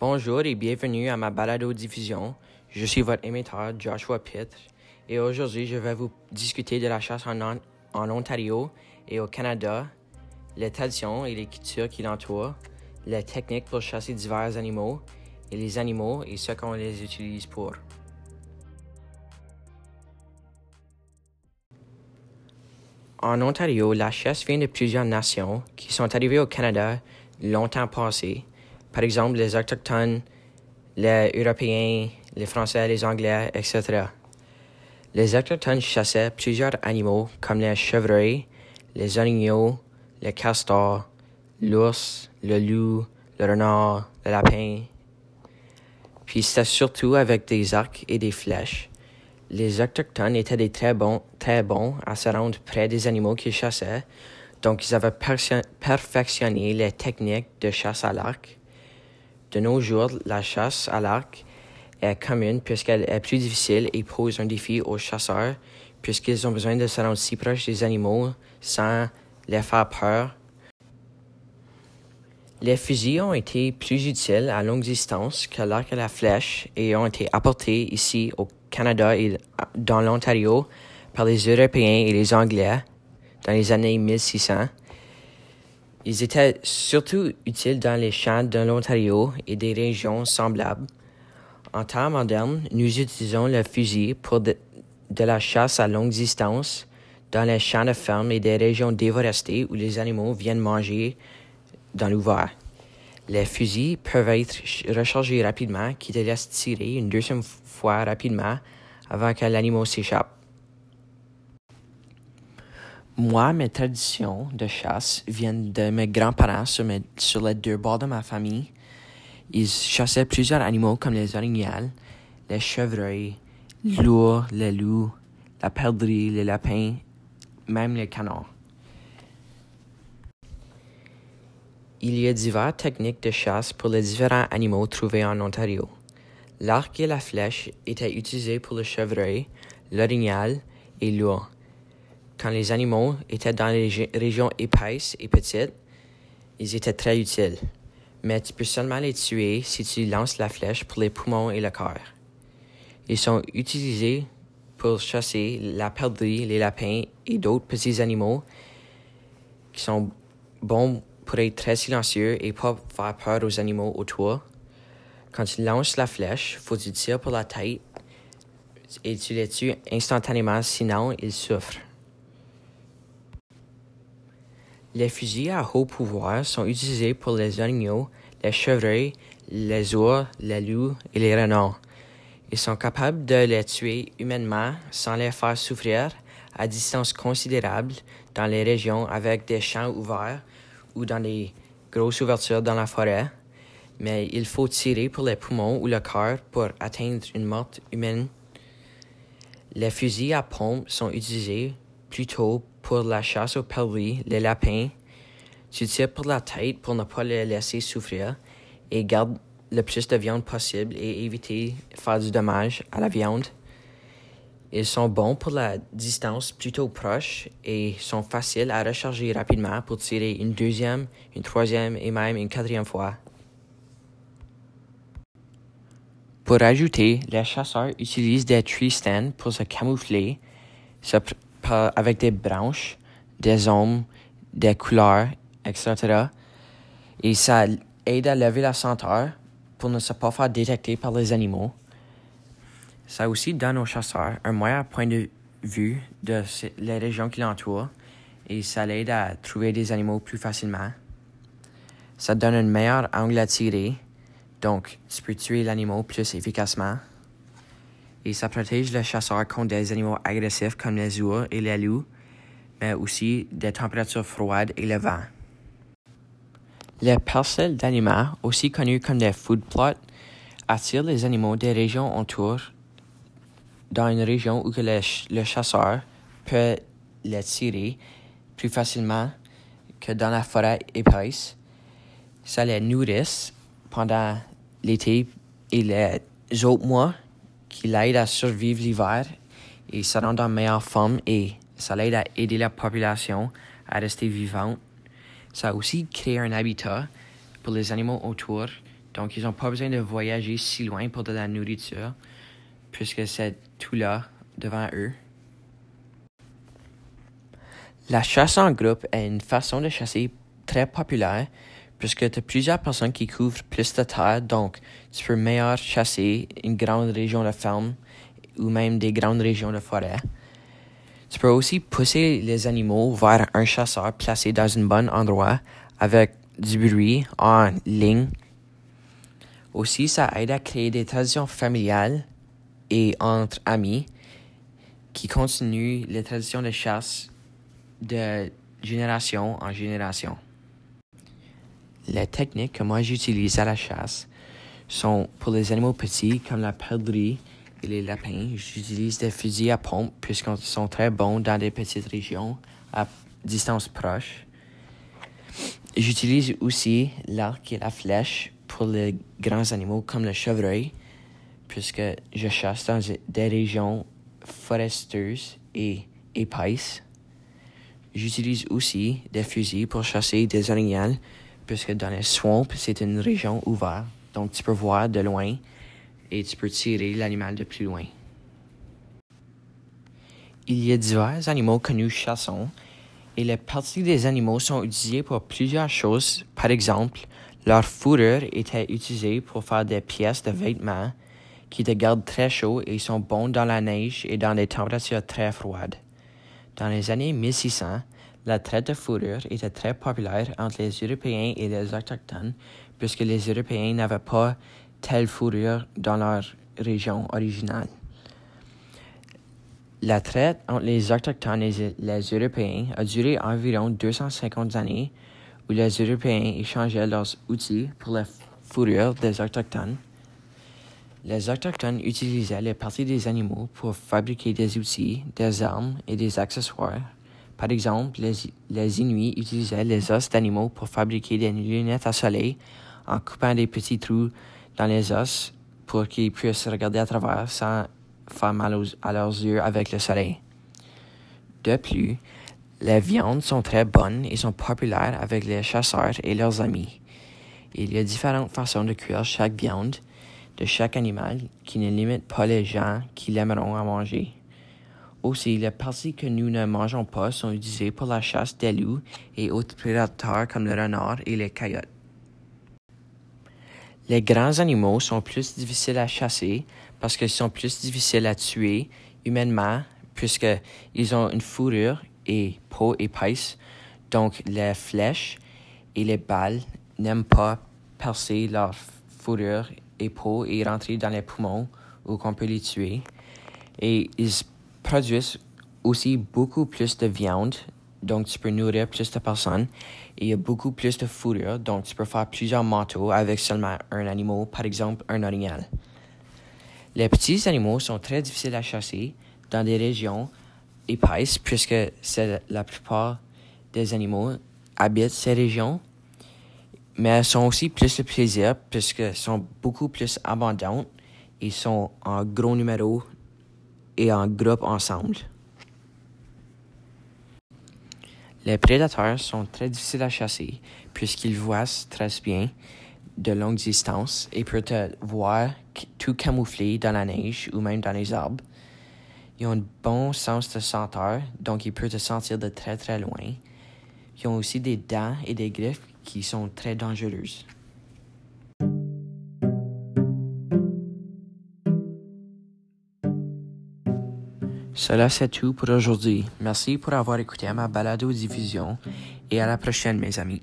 Bonjour et bienvenue à ma balado-diffusion. Je suis votre émetteur Joshua Pitt et aujourd'hui je vais vous discuter de la chasse en Ontario et au Canada, les traditions et les cultures qui l'entourent, les techniques pour chasser divers animaux et les animaux et ce qu'on les utilise pour. En Ontario, la chasse vient de plusieurs nations qui sont arrivées au Canada longtemps passé. Par exemple, les Autochtones, les Européens, les Français, les Anglais, etc. Les Autochtones chassaient plusieurs animaux comme les chevreuils, les orignaux, les castors, l'ours, le loup, le renard, le lapin. Puis c'était surtout avec des arcs et des flèches. Les Autochtones étaient des très bons, très bons à se rendre près des animaux qu'ils chassaient, donc ils avaient perfectionné les techniques de chasse à l'arc. De nos jours, la chasse à l'arc est commune puisqu'elle est plus difficile et pose un défi aux chasseurs puisqu'ils ont besoin de se rendre si proche des animaux sans les faire peur. Les fusils ont été plus utiles à longue distance que l'arc et la flèche et ont été apportés ici au Canada et dans l'Ontario par les Européens et les Anglais dans les années 1600. Ils étaient surtout utiles dans les champs de l'Ontario et des régions semblables. En temps moderne, nous utilisons le fusil pour de, la chasse à longue distance dans les champs de ferme et des régions déforestées où les animaux viennent manger dans l'ouvert. Les fusils peuvent être ch- rechargés rapidement, qui te laissent tirer une deuxième fois rapidement avant que l'animal s'échappe. Moi, mes traditions de chasse viennent de mes grands-parents sur, mes- les deux bords de ma famille. Ils chassaient plusieurs animaux comme les orignales, les chevreuils, l'ours, les loups, la perdrix, les lapins, même les canards. Il y a diverses techniques de chasse pour les différents animaux trouvés en Ontario. L'arc et la flèche étaient utilisés pour le chevreuil, l'orignal et l'ours. Quand les animaux étaient dans les ré- régions épaisses et petites, ils étaient très utiles. Mais tu peux seulement les tuer si tu lances la flèche pour les poumons et le cœur. Ils sont utilisés pour chasser la perdrix, les lapins et d'autres petits animaux qui sont bons pour être très silencieux et pas faire peur aux animaux autour. Quand tu lances la flèche, faut que tu tires pour la tête et tu les tues instantanément, sinon ils souffrent. Les fusils à haut pouvoir sont utilisés pour les orignaux, les chevreuils, les ours, les loups et les renards. Ils sont capables de les tuer humainement sans les faire souffrir à distance considérable dans les régions avec des champs ouverts ou dans des grosses ouvertures dans la forêt. Mais il faut tirer pour les poumons ou le cœur pour atteindre une morte humaine. Les fusils à pompe sont utilisés plutôt pour la chasse aux perdrix, les lapins. Tu tires pour la tête pour ne pas les laisser souffrir et garde le plus de viande possible et éviter faire du dommage à la viande. Ils sont bons pour la distance plutôt proche et sont faciles à recharger rapidement pour tirer une deuxième, une troisième et même une quatrième fois. Pour ajouter, les chasseurs utilisent des tree stands pour se camoufler se avec des branches, des ombres, des couleurs, etc. Et ça aide à lever la senteur pour ne se pas faire détecter par les animaux. Ça aussi donne aux chasseurs un meilleur point de vue de les régions qui l'entourent et ça l'aide à trouver des animaux plus facilement. Ça donne un meilleur angle à tirer, donc tu peux tuer l'animal plus efficacement. Et ça protège le chasseur contre des animaux agressifs comme les ours et les loups, mais aussi des températures froides et le vent. Les parcelles d'aliments, aussi connues comme des food plots, attirent les animaux des régions autour dans une région où le, le chasseur peut les tirer plus facilement que dans la forêt épaisse. Ça les nourrit pendant l'été et les autres mois qui l'aident à survivre l'hiver et ça rend en meilleure forme et ça l'aide à aider la population à rester vivante. Ça a aussi créé un habitat pour les animaux autour Donc, ils n'ont pas besoin de voyager si loin pour de la nourriture, puisque c'est tout là, devant eux. La chasse en groupe est une façon de chasser très populaire, puisque tu as plusieurs personnes qui couvrent plus de terre, donc tu peux meilleur chasser une grande région de ferme ou même des grandes régions de forêt. Tu peux aussi pousser les animaux vers un chasseur placé dans un bon endroit avec du bruit en ligne. Aussi, ça aide à créer des traditions familiales et entre amis qui continuent les traditions de chasse de génération en génération. Les techniques que moi j'utilise à la chasse sont pour les animaux petits comme la perdrix et les lapins. J'utilise des fusils à pompe puisqu'ils sont très bons dans des petites régions à distance proche. J'utilise aussi l'arc et la flèche pour les grands animaux comme le chevreuil puisque je chasse dans des régions foresteuses et épaisses. J'utilise aussi des fusils pour chasser des orignales, puisque dans les swamps, c'est une région ouverte, donc tu peux voir de loin et tu peux tirer l'animal de plus loin. Il y a divers animaux nous chassons et les parties des animaux sont utilisées pour plusieurs choses. Par exemple, leur fourrure était utilisée pour faire des pièces de vêtements qui te gardent très chaud et sont bons dans la neige et dans des températures très froides. Dans les années 1600, la traite de fourrure était très populaire entre les Européens et les Autochtones, puisque les Européens n'avaient pas telle fourrure dans leur région originale. La traite entre les Autochtones et les Européens a duré environ 250 années, où les Européens échangeaient leurs outils pour la fourrure des Autochtones. Les Autochtones utilisaient les parties des animaux pour fabriquer des outils, des armes et des accessoires. Par exemple, les, Inuits utilisaient les os d'animaux pour fabriquer des lunettes à soleil en coupant des petits trous dans les os pour qu'ils puissent regarder à travers sans faire mal à leurs yeux avec le soleil. De plus, les viandes sont très bonnes et sont populaires avec les chasseurs et leurs amis. Il y a différentes façons de cuire chaque viande, de chaque animal qui ne limite pas les gens qui l'aimeront à manger. Aussi, les parties que nous ne mangeons pas sont utilisées pour la chasse des loups et autres prédateurs comme le renard et les coyotes. Les grands animaux sont plus difficiles à chasser parce qu'ils sont plus difficiles à tuer humainement puisqu'ils ont une fourrure et peau épaisse, donc les flèches et les balles n'aiment pas percer leur fourrure et peau et rentrer dans les poumons où qu'on peut les tuer. Et ils produisent aussi beaucoup plus de viande, donc tu peux nourrir plus de personnes. Et il y a beaucoup plus de fourrure, donc tu peux faire plusieurs manteaux avec seulement un animal, par exemple un orignal. Les petits animaux sont très difficiles à chasser dans des régions épaisses, puisque la plupart des animaux habitent ces régions mais elles sont aussi plus de plaisir puisqu'elles sont beaucoup plus abondantes et sont en gros numéro et en groupe ensemble. Les prédateurs sont très difficiles à chasser puisqu'ils voient très bien de longues distances et peuvent te voir tout camouflé dans la neige ou même dans les arbres. Ils ont un bon sens de senteur, donc ils peuvent te sentir de très très loin. Ils ont aussi des dents et des griffes qui sont très dangereuses. Cela c'est tout pour aujourd'hui. Merci pour avoir écouté ma balado diffusion et à la prochaine mes amis.